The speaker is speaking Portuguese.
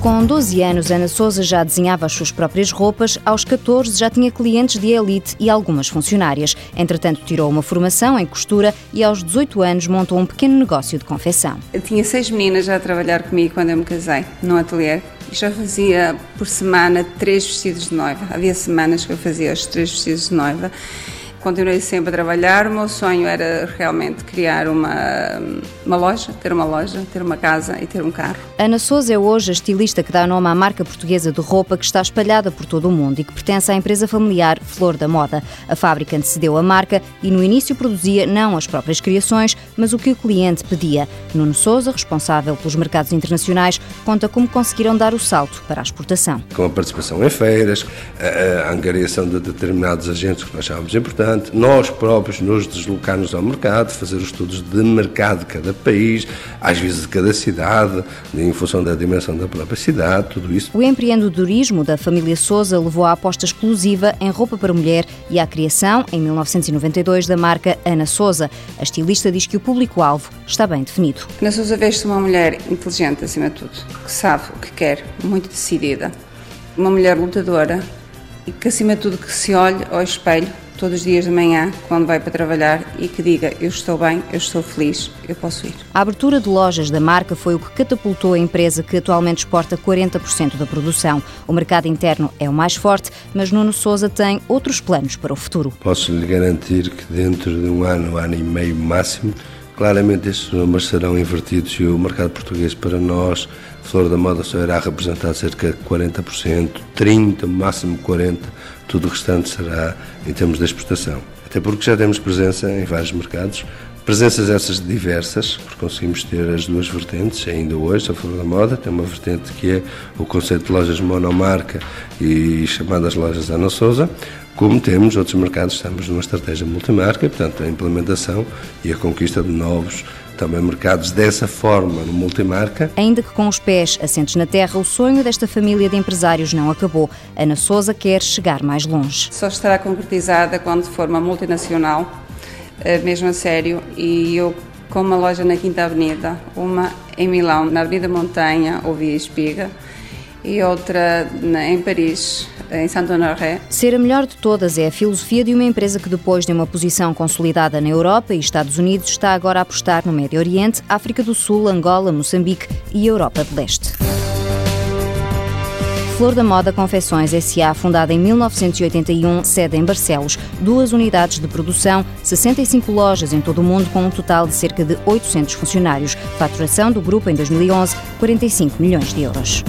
Com 12 anos, Ana Souza já desenhava as suas próprias roupas, aos 14 já tinha clientes de elite e algumas funcionárias. Entretanto, tirou uma formação em costura e aos 18 anos montou um pequeno negócio de confecção. Eu tinha seis meninas já a trabalhar comigo quando eu me casei, no ateliê. Já fazia por semana três vestidos de noiva. Havia semanas que eu fazia os três vestidos de noiva Continuei sempre a trabalhar. O meu sonho era realmente criar uma, uma loja, ter uma loja, ter uma casa e ter um carro. Ana Souza é hoje a estilista que dá nome à marca portuguesa de roupa que está espalhada por todo o mundo e que pertence à empresa familiar Flor da Moda. A fábrica antecedeu a marca e no início produzia não as próprias criações, mas o que o cliente pedia. Nuno Souza, responsável pelos mercados internacionais, conta como conseguiram dar o salto para a exportação. Com a participação em feiras, a angariação de determinados agentes que nós achávamos importantes, importante nós próprios nos deslocarmos ao mercado, fazer os estudos de mercado de cada país, às vezes de cada cidade, em função da dimensão da própria cidade, tudo isso. O empreendedorismo da família Souza levou à aposta exclusiva em roupa para mulher e à criação, em 1992, da marca Ana Souza. A estilista diz que o público-alvo está bem definido. Ana Souza veste uma mulher inteligente, acima de tudo, que sabe o que quer, muito decidida. Uma mulher lutadora e que, acima de tudo, que se olhe ao espelho todos os dias de manhã, quando vai para trabalhar, e que diga: Eu estou bem, eu estou feliz, eu posso ir. A abertura de lojas da marca foi o que catapultou a empresa que atualmente exporta 40% da produção. O mercado interno é o mais forte, mas Nuno Souza tem outros planos para o futuro. Posso lhe garantir que dentro de um ano, um ano e meio máximo, Claramente estes números serão invertidos e o mercado português para nós, Flor da Moda, só irá representar cerca de 40%, 30%, máximo 40%, tudo o restante será em termos de exportação. Até porque já temos presença em vários mercados, presenças essas diversas, porque conseguimos ter as duas vertentes, ainda hoje, a Flor da Moda tem uma vertente que é o conceito de lojas monomarca e chamadas lojas Ana Souza, como temos outros mercados, estamos numa estratégia multimarca, portanto, a implementação e a conquista de novos também mercados dessa forma, no multimarca. Ainda que com os pés assentes na terra, o sonho desta família de empresários não acabou. Ana Souza quer chegar mais longe. Só estará concretizada quando for uma multinacional, mesmo a sério, e eu com uma loja na Quinta Avenida, uma em Milão, na Avenida Montanha ou Via Espiga, e outra em Paris, em Saint-Honoré. Ser a melhor de todas é a filosofia de uma empresa que, depois de uma posição consolidada na Europa e Estados Unidos, está agora a apostar no Médio Oriente, África do Sul, Angola, Moçambique e Europa de Leste. Flor da Moda Confecções S.A., fundada em 1981, sede em Barcelos, duas unidades de produção, 65 lojas em todo o mundo, com um total de cerca de 800 funcionários. Faturação do grupo em 2011, 45 milhões de euros.